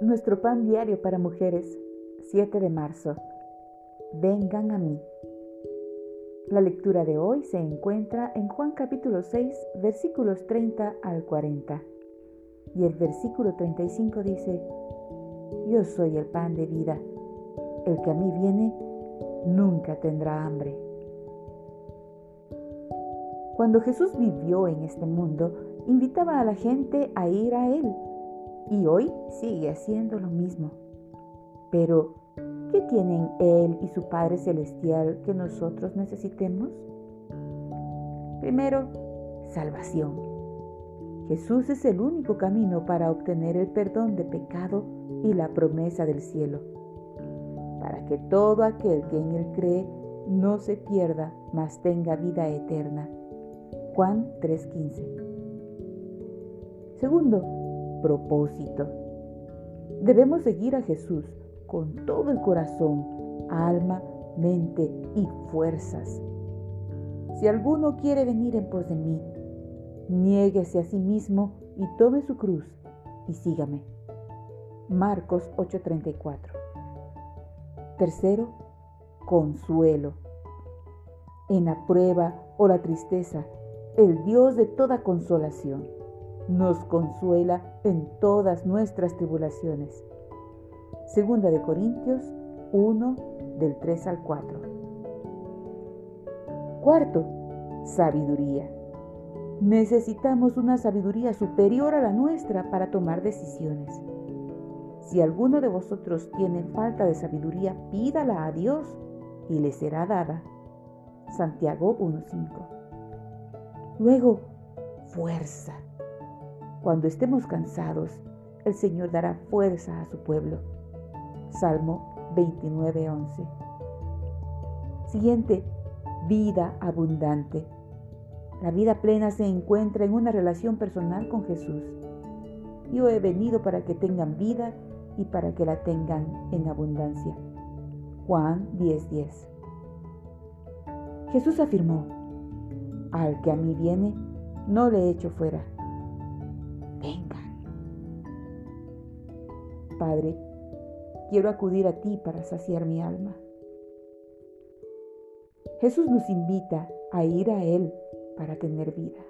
nuestro pan diario para mujeres, 7 de marzo. Vengan a mí. La lectura de hoy se encuentra en Juan capítulo 6, versículos 30 al 40. Y el versículo 35 dice, Yo soy el pan de vida. El que a mí viene nunca tendrá hambre. Cuando Jesús vivió en este mundo, invitaba a la gente a ir a Él y hoy sigue haciendo lo mismo. Pero, ¿qué tienen Él y su Padre Celestial que nosotros necesitemos? Primero, salvación. Jesús es el único camino para obtener el perdón de pecado y la promesa del cielo, para que todo aquel que en Él cree no se pierda, mas tenga vida eterna. Juan 3:15. Segundo, propósito. Debemos seguir a Jesús con todo el corazón, alma, mente y fuerzas. Si alguno quiere venir en pos de mí, niéguese a sí mismo y tome su cruz y sígame. Marcos 8:34. Tercero, consuelo. En la prueba o la tristeza, el Dios de toda consolación nos consuela en todas nuestras tribulaciones. Segunda de Corintios 1 del 3 al 4. Cuarto, sabiduría. Necesitamos una sabiduría superior a la nuestra para tomar decisiones. Si alguno de vosotros tiene falta de sabiduría, pídala a Dios y le será dada. Santiago 1.5. Luego, fuerza. Cuando estemos cansados, el Señor dará fuerza a su pueblo. Salmo 29:11. Siguiente, vida abundante. La vida plena se encuentra en una relación personal con Jesús. Yo he venido para que tengan vida y para que la tengan en abundancia. Juan 10:10. Jesús afirmó, al que a mí viene, no le echo fuera Padre, quiero acudir a ti para saciar mi alma. Jesús nos invita a ir a Él para tener vida.